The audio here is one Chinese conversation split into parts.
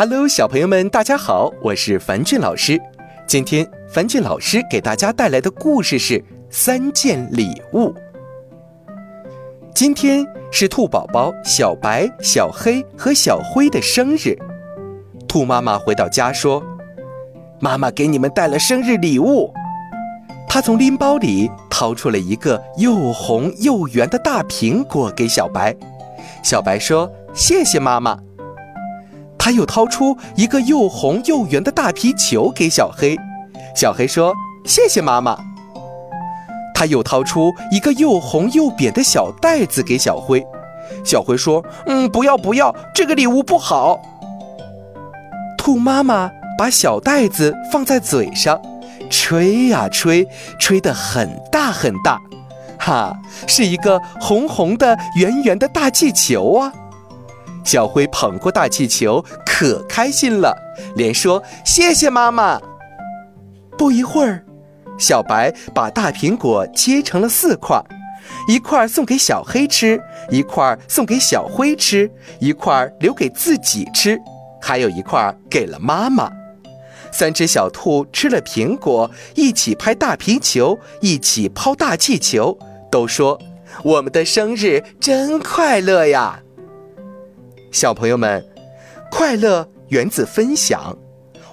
Hello，小朋友们，大家好，我是樊俊老师。今天樊俊老师给大家带来的故事是三件礼物。今天是兔宝宝小白、小黑和小灰的生日。兔妈妈回到家说：“妈妈给你们带了生日礼物。”她从拎包里掏出了一个又红又圆的大苹果给小白。小白说：“谢谢妈妈。”他又掏出一个又红又圆的大皮球给小黑，小黑说：“谢谢妈妈。”他又掏出一个又红又扁的小袋子给小灰，小灰说：“嗯，不要不要，这个礼物不好。”兔妈妈把小袋子放在嘴上，吹呀吹，吹得很大很大，哈，是一个红红的圆圆的大气球啊！小灰捧过大气球，可开心了，连说谢谢妈妈。不一会儿，小白把大苹果切成了四块，一块送给小黑吃，一块送给小灰吃，一块留给自己吃，还有一块给了妈妈。三只小兔吃了苹果，一起拍大皮球，一起抛大气球，都说我们的生日真快乐呀。小朋友们，快乐源自分享。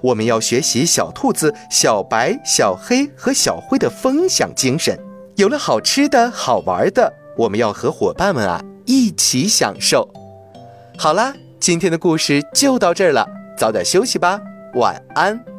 我们要学习小兔子小白、小黑和小灰的分享精神。有了好吃的好玩的，我们要和伙伴们啊一起享受。好啦，今天的故事就到这儿了，早点休息吧，晚安。